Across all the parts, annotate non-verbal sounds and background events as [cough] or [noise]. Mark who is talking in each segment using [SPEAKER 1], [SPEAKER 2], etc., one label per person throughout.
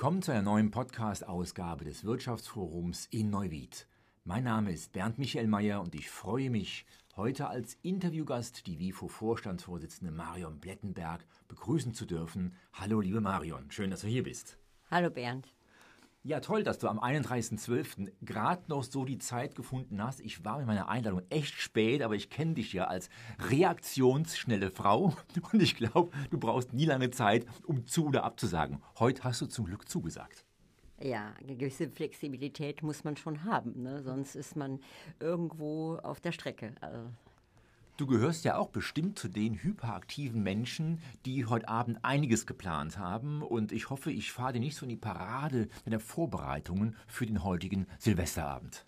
[SPEAKER 1] Willkommen zu einer neuen Podcast-Ausgabe des Wirtschaftsforums in Neuwied. Mein Name ist Bernd Michael Mayer und ich freue mich, heute als Interviewgast die WIFO-Vorstandsvorsitzende Marion Blettenberg begrüßen zu dürfen. Hallo, liebe Marion, schön, dass du hier bist.
[SPEAKER 2] Hallo, Bernd.
[SPEAKER 1] Ja, toll, dass du am 31.12. gerade noch so die Zeit gefunden hast. Ich war mit meiner Einladung echt spät, aber ich kenne dich ja als reaktionsschnelle Frau [laughs] und ich glaube, du brauchst nie lange Zeit, um zu oder abzusagen. Heute hast du zum Glück zugesagt.
[SPEAKER 2] Ja, eine gewisse Flexibilität muss man schon haben, ne? sonst ist man irgendwo auf der Strecke. Also
[SPEAKER 1] Du gehörst ja auch bestimmt zu den hyperaktiven Menschen, die heute Abend einiges geplant haben. Und ich hoffe, ich fahre dir nicht so in die Parade der Vorbereitungen für den heutigen Silvesterabend.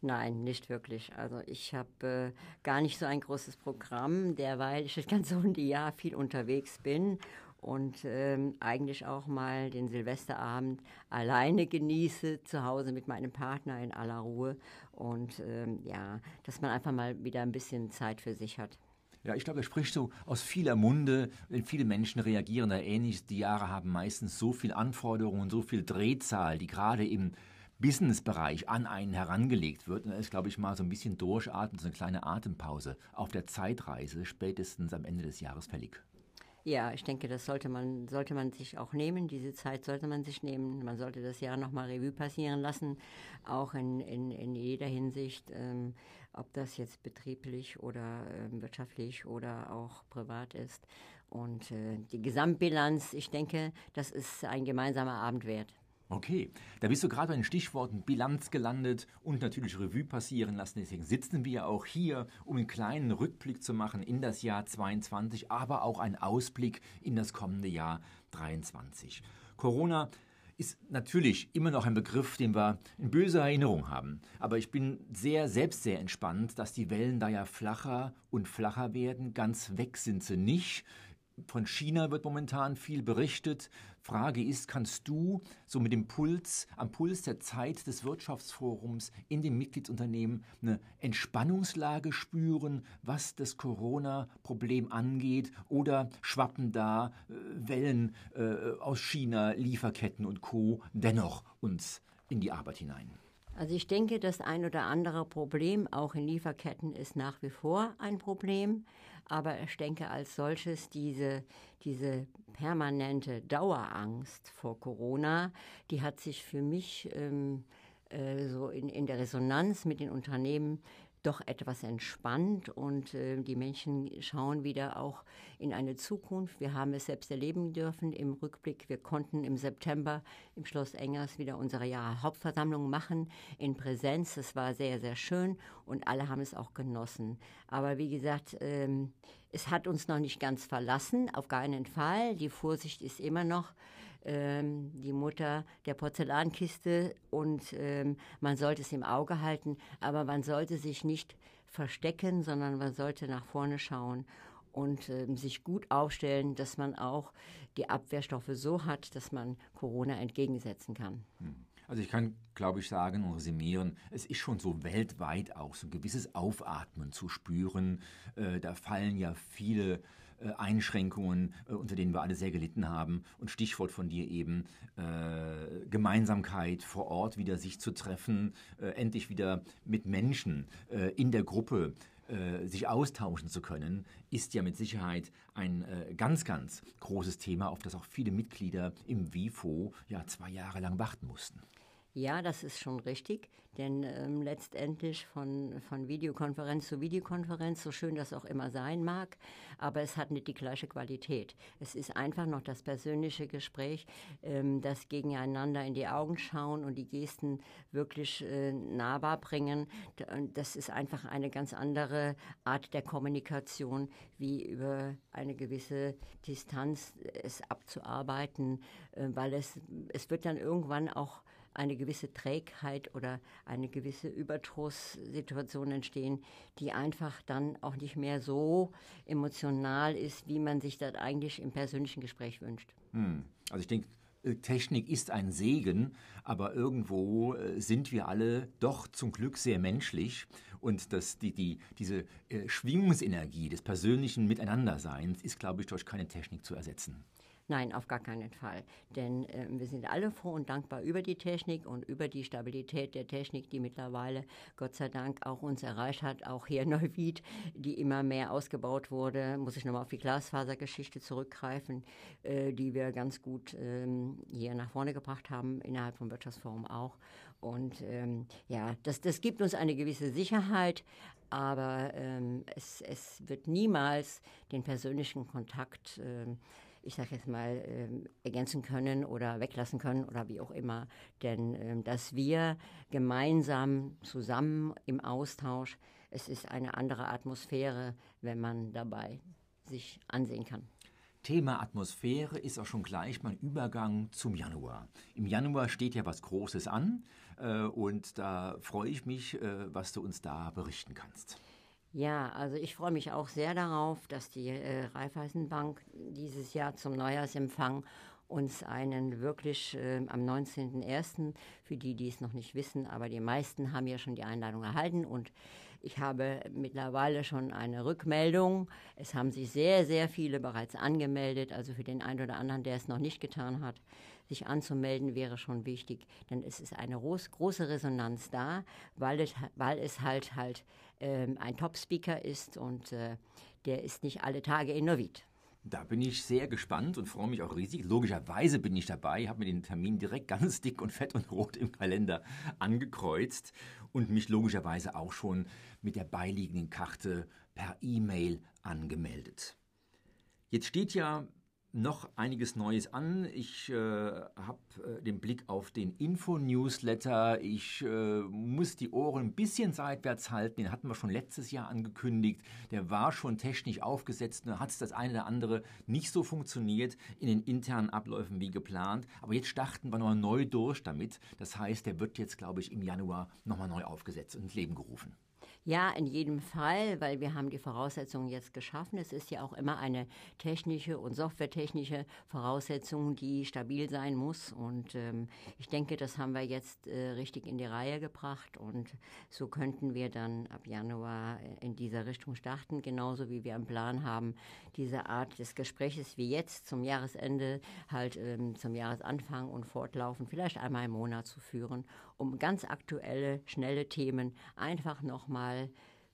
[SPEAKER 2] Nein, nicht wirklich. Also ich habe äh, gar nicht so ein großes Programm, derweil ich das ganze Hundejahr viel unterwegs bin und ähm, eigentlich auch mal den Silvesterabend alleine genieße, zu Hause mit meinem Partner in aller Ruhe und ähm, ja, dass man einfach mal wieder ein bisschen Zeit für sich hat.
[SPEAKER 1] Ja, ich glaube, er spricht so aus vieler Munde. Viele Menschen reagieren da ähnlich. Die Jahre haben meistens so viel Anforderungen, so viel Drehzahl, die gerade im Businessbereich an einen herangelegt wird. Und da ist, glaube ich, mal so ein bisschen durchatmen, so eine kleine Atempause auf der Zeitreise spätestens am Ende des Jahres fällig.
[SPEAKER 2] Ja, ich denke, das sollte man, sollte man sich auch nehmen. Diese Zeit sollte man sich nehmen. Man sollte das Jahr nochmal Revue passieren lassen, auch in, in, in jeder Hinsicht, ähm, ob das jetzt betrieblich oder äh, wirtschaftlich oder auch privat ist. Und äh, die Gesamtbilanz, ich denke, das ist ein gemeinsamer Abend wert.
[SPEAKER 1] Okay, da bist du gerade bei den Stichworten Bilanz gelandet und natürlich Revue passieren lassen. Deswegen sitzen wir auch hier, um einen kleinen Rückblick zu machen in das Jahr 22, aber auch einen Ausblick in das kommende Jahr 23. Corona ist natürlich immer noch ein Begriff, den wir in böser Erinnerung haben. Aber ich bin sehr, selbst sehr entspannt, dass die Wellen da ja flacher und flacher werden. Ganz weg sind sie nicht. Von China wird momentan viel berichtet. Frage ist, kannst du so mit dem Puls, am Puls der Zeit des Wirtschaftsforums in den Mitgliedsunternehmen eine Entspannungslage spüren, was das Corona-Problem angeht? Oder schwappen da äh, Wellen äh, aus China, Lieferketten und Co. dennoch uns in die Arbeit hinein?
[SPEAKER 2] Also ich denke, das ein oder andere Problem auch in Lieferketten ist nach wie vor ein Problem. Aber ich denke als solches diese, diese permanente Dauerangst vor Corona, die hat sich für mich ähm, äh, so in, in der Resonanz mit den Unternehmen doch etwas entspannt und äh, die Menschen schauen wieder auch in eine Zukunft. Wir haben es selbst erleben dürfen im Rückblick. Wir konnten im September im Schloss Engers wieder unsere Hauptversammlung machen in Präsenz. Das war sehr, sehr schön und alle haben es auch genossen. Aber wie gesagt, ähm, es hat uns noch nicht ganz verlassen, auf keinen Fall. Die Vorsicht ist immer noch ähm, die Mutter der Porzellankiste und ähm, man sollte es im Auge halten, aber man sollte sich nicht verstecken, sondern man sollte nach vorne schauen und äh, sich gut aufstellen, dass man auch die Abwehrstoffe so hat, dass man Corona entgegensetzen kann.
[SPEAKER 1] Hm. Also ich kann, glaube ich, sagen und resümieren, es ist schon so weltweit auch so ein gewisses Aufatmen zu spüren. Äh, da fallen ja viele Einschränkungen, äh, unter denen wir alle sehr gelitten haben. Und Stichwort von dir eben, äh, Gemeinsamkeit vor Ort wieder sich zu treffen, äh, endlich wieder mit Menschen äh, in der Gruppe äh, sich austauschen zu können, ist ja mit Sicherheit ein äh, ganz, ganz großes Thema, auf das auch viele Mitglieder im WIFO ja zwei Jahre lang warten mussten.
[SPEAKER 2] Ja, das ist schon richtig, denn ähm, letztendlich von, von Videokonferenz zu Videokonferenz, so schön das auch immer sein mag, aber es hat nicht die gleiche Qualität. Es ist einfach noch das persönliche Gespräch, ähm, das gegeneinander in die Augen schauen und die Gesten wirklich äh, nahbar bringen. Das ist einfach eine ganz andere Art der Kommunikation, wie über eine gewisse Distanz es abzuarbeiten, äh, weil es, es wird dann irgendwann auch eine gewisse Trägheit oder eine gewisse Überdrussituation entstehen, die einfach dann auch nicht mehr so emotional ist, wie man sich das eigentlich im persönlichen Gespräch wünscht.
[SPEAKER 1] Hm. Also ich denke, äh, Technik ist ein Segen, aber irgendwo äh, sind wir alle doch zum Glück sehr menschlich und das, die, die, diese äh, Schwingungsenergie des persönlichen Miteinanderseins ist, glaube ich, durch keine Technik zu ersetzen.
[SPEAKER 2] Nein, auf gar keinen Fall. Denn äh, wir sind alle froh und dankbar über die Technik und über die Stabilität der Technik, die mittlerweile, Gott sei Dank, auch uns erreicht hat. Auch hier in Neuwied, die immer mehr ausgebaut wurde, muss ich nochmal auf die Glasfasergeschichte zurückgreifen, äh, die wir ganz gut ähm, hier nach vorne gebracht haben, innerhalb vom Wirtschaftsforum auch. Und ähm, ja, das, das gibt uns eine gewisse Sicherheit, aber ähm, es, es wird niemals den persönlichen Kontakt, ähm, ich sage jetzt mal, ähm, ergänzen können oder weglassen können oder wie auch immer. Denn ähm, dass wir gemeinsam zusammen im Austausch, es ist eine andere Atmosphäre, wenn man dabei sich ansehen kann.
[SPEAKER 1] Thema Atmosphäre ist auch schon gleich mein Übergang zum Januar. Im Januar steht ja was Großes an äh, und da freue ich mich, äh, was du uns da berichten kannst.
[SPEAKER 2] Ja, also ich freue mich auch sehr darauf, dass die äh, Raiffeisenbank dieses Jahr zum Neujahrsempfang uns einen wirklich äh, am 19.01., für die, die es noch nicht wissen, aber die meisten haben ja schon die Einladung erhalten und ich habe mittlerweile schon eine Rückmeldung. Es haben sich sehr, sehr viele bereits angemeldet. Also für den einen oder anderen, der es noch nicht getan hat, sich anzumelden, wäre schon wichtig. Denn es ist eine große Resonanz da, weil es, weil es halt halt ähm, ein Top-Speaker ist und äh, der ist nicht alle Tage in Novit.
[SPEAKER 1] Da bin ich sehr gespannt und freue mich auch riesig. Logischerweise bin ich dabei, habe mir den Termin direkt ganz dick und fett und rot im Kalender angekreuzt und mich logischerweise auch schon mit der beiliegenden Karte per E-Mail angemeldet. Jetzt steht ja noch einiges Neues an. Ich äh, habe äh, den Blick auf den Info-Newsletter. Ich äh, muss die Ohren ein bisschen seitwärts halten. Den hatten wir schon letztes Jahr angekündigt. Der war schon technisch aufgesetzt. Da hat es das eine oder andere nicht so funktioniert in den internen Abläufen wie geplant. Aber jetzt starten wir nochmal neu durch damit. Das heißt, der wird jetzt, glaube ich, im Januar nochmal neu aufgesetzt und ins Leben gerufen.
[SPEAKER 2] Ja, in jedem Fall, weil wir haben die Voraussetzungen jetzt geschaffen. Es ist ja auch immer eine technische und softwaretechnische Voraussetzung, die stabil sein muss. Und ähm, ich denke, das haben wir jetzt äh, richtig in die Reihe gebracht. Und so könnten wir dann ab Januar äh, in dieser Richtung starten, genauso wie wir einen Plan haben, diese Art des Gespräches wie jetzt zum Jahresende, halt ähm, zum Jahresanfang und fortlaufend, vielleicht einmal im Monat zu führen, um ganz aktuelle, schnelle Themen einfach nochmal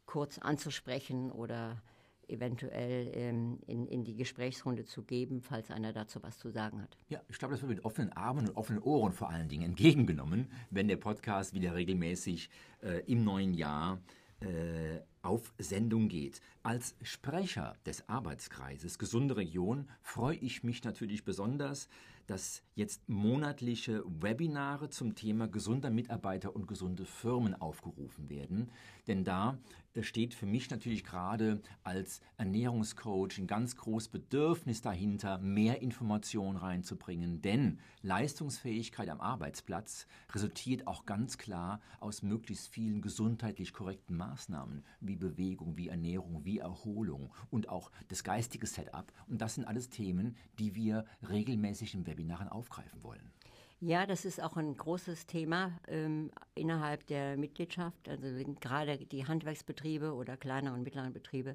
[SPEAKER 2] kurz anzusprechen oder eventuell ähm, in, in die Gesprächsrunde zu geben, falls einer dazu was zu sagen hat.
[SPEAKER 1] Ja, ich glaube, das wird mit offenen Armen und offenen Ohren vor allen Dingen entgegengenommen, wenn der Podcast wieder regelmäßig äh, im neuen Jahr äh, auf Sendung geht. Als Sprecher des Arbeitskreises Gesunde Region freue ich mich natürlich besonders, dass jetzt monatliche Webinare zum Thema gesunder Mitarbeiter und gesunde Firmen aufgerufen werden. Denn da steht für mich natürlich gerade als Ernährungscoach ein ganz großes Bedürfnis dahinter, mehr Informationen reinzubringen. Denn Leistungsfähigkeit am Arbeitsplatz resultiert auch ganz klar aus möglichst vielen gesundheitlich korrekten Maßnahmen wie Bewegung, wie Ernährung, wie Erholung und auch das geistige Setup. Und das sind alles Themen, die wir regelmäßig in Webinaren aufgreifen wollen.
[SPEAKER 2] Ja, das ist auch ein großes Thema ähm, innerhalb der Mitgliedschaft, also gerade die Handwerksbetriebe oder kleine und mittleren Betriebe.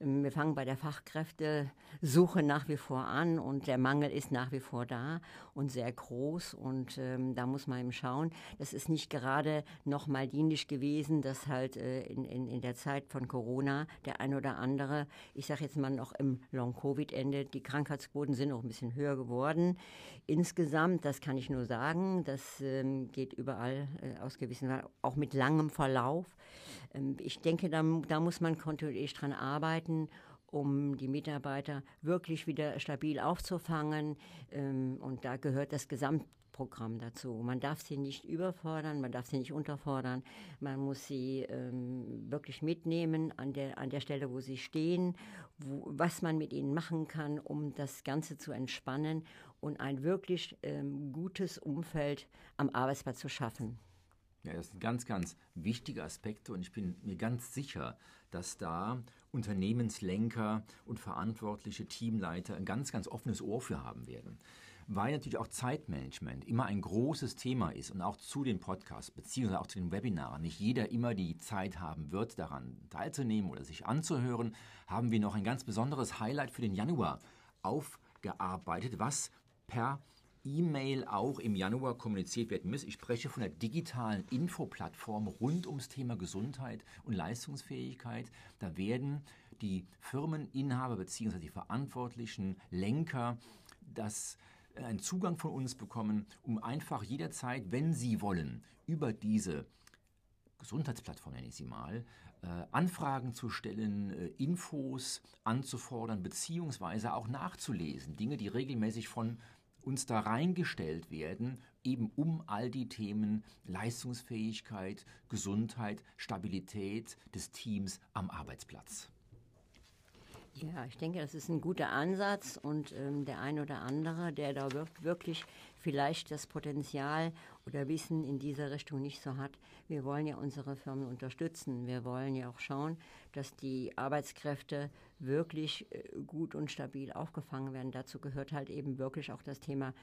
[SPEAKER 2] Ähm, wir fangen bei der Fachkräftesuche nach wie vor an und der Mangel ist nach wie vor da und sehr groß und ähm, da muss man eben schauen. Das ist nicht gerade nochmal dienlich gewesen, dass halt äh, in, in, in der Zeit von Corona der ein oder andere, ich sage jetzt mal noch im Long-Covid endet, die Krankheitsquoten sind noch ein bisschen höher geworden. Insgesamt, das kann ich nur sagen, das ähm, geht überall äh, aus gewissen, auch mit langem Verlauf. Ähm, ich denke, da, da muss man kontinuierlich dran arbeiten um die Mitarbeiter wirklich wieder stabil aufzufangen. Ähm, und da gehört das Gesamtprogramm dazu. Man darf sie nicht überfordern, man darf sie nicht unterfordern. Man muss sie ähm, wirklich mitnehmen an der, an der Stelle, wo sie stehen, wo, was man mit ihnen machen kann, um das Ganze zu entspannen und ein wirklich ähm, gutes Umfeld am Arbeitsplatz zu schaffen.
[SPEAKER 1] Ja, das sind ganz, ganz wichtige Aspekte und ich bin mir ganz sicher, dass da Unternehmenslenker und verantwortliche Teamleiter ein ganz, ganz offenes Ohr für haben werden. Weil natürlich auch Zeitmanagement immer ein großes Thema ist und auch zu den Podcasts beziehungsweise auch zu den Webinaren nicht jeder immer die Zeit haben wird, daran teilzunehmen oder sich anzuhören, haben wir noch ein ganz besonderes Highlight für den Januar auf gearbeitet, was per E-Mail auch im Januar kommuniziert werden muss. Ich spreche von der digitalen Infoplattform rund ums Thema Gesundheit und Leistungsfähigkeit. Da werden die Firmeninhaber bzw. die verantwortlichen Lenker das einen Zugang von uns bekommen, um einfach jederzeit, wenn sie wollen, über diese Gesundheitsplattform nenne ich sie mal, äh, Anfragen zu stellen, äh, Infos anzufordern, beziehungsweise auch nachzulesen. Dinge, die regelmäßig von uns da reingestellt werden, eben um all die Themen Leistungsfähigkeit, Gesundheit, Stabilität des Teams am Arbeitsplatz.
[SPEAKER 2] Ja, ich denke, das ist ein guter Ansatz und ähm, der ein oder andere, der da wirklich vielleicht das Potenzial oder Wissen in dieser Richtung nicht so hat. Wir wollen ja unsere Firmen unterstützen. Wir wollen ja auch schauen, dass die Arbeitskräfte wirklich äh, gut und stabil aufgefangen werden. Dazu gehört halt eben wirklich auch das Thema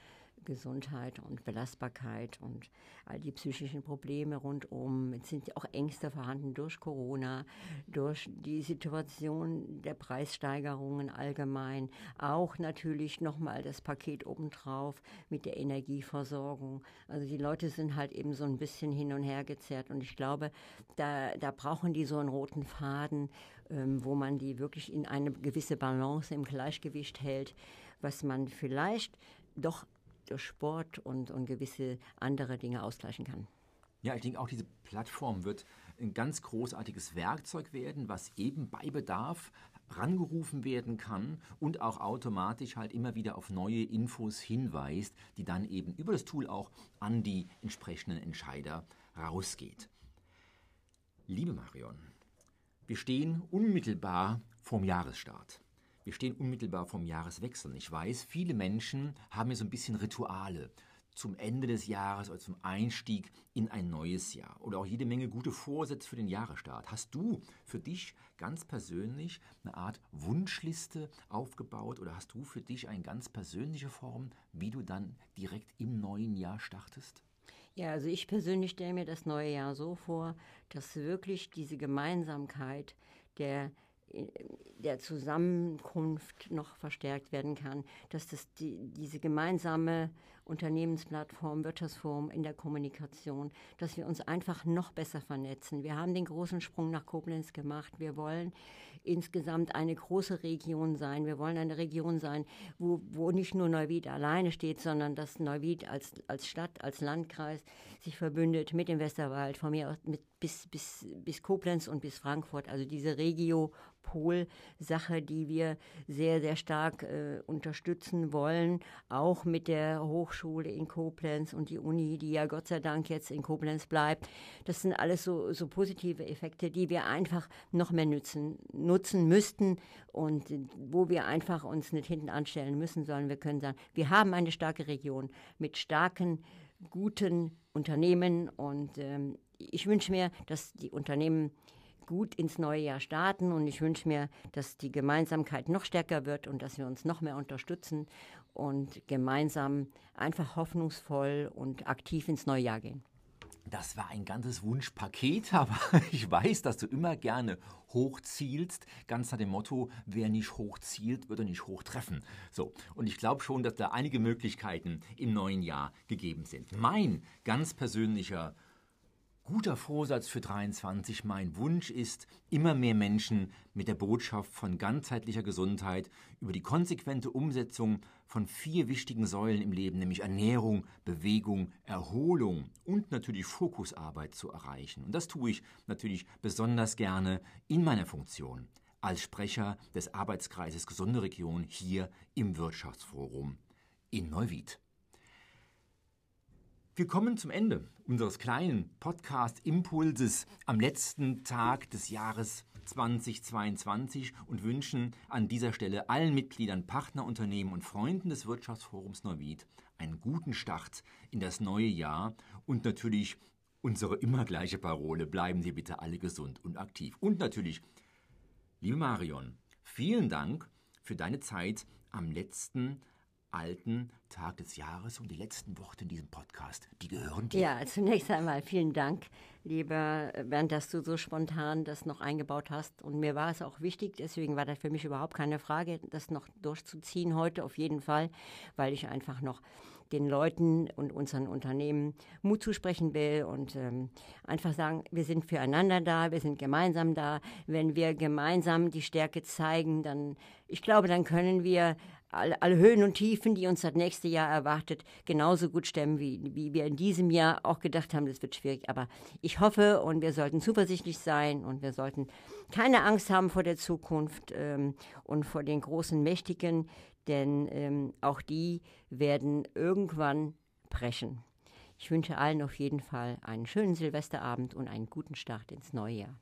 [SPEAKER 2] Gesundheit und Belastbarkeit und all die psychischen Probleme rundum. Es sind auch Ängste vorhanden durch Corona, durch die Situation der Preissteigerungen allgemein, auch natürlich nochmal das Paket obendrauf mit der Energieversorgung. Also die Leute sind halt eben so ein bisschen hin und her gezerrt und ich glaube, da, da brauchen die so einen roten Faden, ähm, wo man die wirklich in eine gewisse Balance im Gleichgewicht hält, was man vielleicht doch durch Sport und, und gewisse andere Dinge ausgleichen kann.
[SPEAKER 1] Ja, ich denke auch, diese Plattform wird ein ganz großartiges Werkzeug werden, was eben bei Bedarf rangerufen werden kann und auch automatisch halt immer wieder auf neue Infos hinweist, die dann eben über das Tool auch an die entsprechenden Entscheider rausgeht. Liebe Marion, wir stehen unmittelbar vorm Jahresstart. Wir stehen unmittelbar vom Jahreswechsel. Ich weiß, viele Menschen haben ja so ein bisschen Rituale zum Ende des Jahres oder zum Einstieg in ein neues Jahr oder auch jede Menge gute Vorsätze für den Jahresstart. Hast du für dich ganz persönlich eine Art Wunschliste aufgebaut oder hast du für dich eine ganz persönliche Form, wie du dann direkt im neuen Jahr startest?
[SPEAKER 2] Ja, also ich persönlich stelle mir das neue Jahr so vor, dass wirklich diese Gemeinsamkeit der der Zusammenkunft noch verstärkt werden kann, dass das die, diese gemeinsame Unternehmensplattform, Wirtschaftsforum in der Kommunikation, dass wir uns einfach noch besser vernetzen. Wir haben den großen Sprung nach Koblenz gemacht. Wir wollen insgesamt eine große Region sein. Wir wollen eine Region sein, wo, wo nicht nur Neuwied alleine steht, sondern dass Neuwied als, als Stadt, als Landkreis sich verbündet mit dem Westerwald, von mir aus mit, bis, bis, bis Koblenz und bis Frankfurt. Also diese Regio Pol-Sache, die wir sehr, sehr stark äh, unterstützen wollen, auch mit der Hochschule in Koblenz und die Uni, die ja Gott sei Dank jetzt in Koblenz bleibt. Das sind alles so, so positive Effekte, die wir einfach noch mehr nutzen, nutzen müssten und wo wir einfach uns nicht hinten anstellen müssen, sondern wir können sagen, wir haben eine starke Region mit starken, guten Unternehmen und ähm, ich wünsche mir, dass die Unternehmen gut ins neue Jahr starten und ich wünsche mir, dass die Gemeinsamkeit noch stärker wird und dass wir uns noch mehr unterstützen und gemeinsam einfach hoffnungsvoll und aktiv ins neue Jahr gehen.
[SPEAKER 1] Das war ein ganzes Wunschpaket, [laughs] aber ich weiß, dass du immer gerne hochzielst, ganz nach dem Motto, wer nicht hochzielt, wird er nicht hochtreffen. So, und ich glaube schon, dass da einige Möglichkeiten im neuen Jahr gegeben sind. Mein ganz persönlicher guter Vorsatz für 23. Mein Wunsch ist, immer mehr Menschen mit der Botschaft von ganzheitlicher Gesundheit über die konsequente Umsetzung von vier wichtigen Säulen im Leben, nämlich Ernährung, Bewegung, Erholung und natürlich Fokusarbeit zu erreichen. Und das tue ich natürlich besonders gerne in meiner Funktion als Sprecher des Arbeitskreises Gesunde Region hier im Wirtschaftsforum in Neuwied. Wir kommen zum Ende unseres kleinen Podcast-Impulses am letzten Tag des Jahres 2022 und wünschen an dieser Stelle allen Mitgliedern, Partnerunternehmen und Freunden des Wirtschaftsforums Neuwied einen guten Start in das neue Jahr und natürlich unsere immer gleiche Parole, bleiben Sie bitte alle gesund und aktiv. Und natürlich, liebe Marion, vielen Dank für deine Zeit am letzten alten Tag des Jahres und die letzten Worte in diesem Podcast, die gehören dir.
[SPEAKER 2] Ja, zunächst einmal vielen Dank, lieber Bernd, dass du so spontan das noch eingebaut hast. Und mir war es auch wichtig, deswegen war das für mich überhaupt keine Frage, das noch durchzuziehen heute auf jeden Fall, weil ich einfach noch den Leuten und unseren Unternehmen Mut zusprechen will und ähm, einfach sagen, wir sind füreinander da, wir sind gemeinsam da. Wenn wir gemeinsam die Stärke zeigen, dann, ich glaube, dann können wir alle, alle, Höhen und Tiefen, die uns das nächste Jahr erwartet, genauso gut stemmen, wie, wie wir in diesem Jahr auch gedacht haben, das wird schwierig. Aber ich hoffe und wir sollten zuversichtlich sein und wir sollten keine Angst haben vor der Zukunft ähm, und vor den großen Mächtigen, denn ähm, auch die werden irgendwann brechen. Ich wünsche allen auf jeden Fall einen schönen Silvesterabend und einen guten Start ins neue Jahr.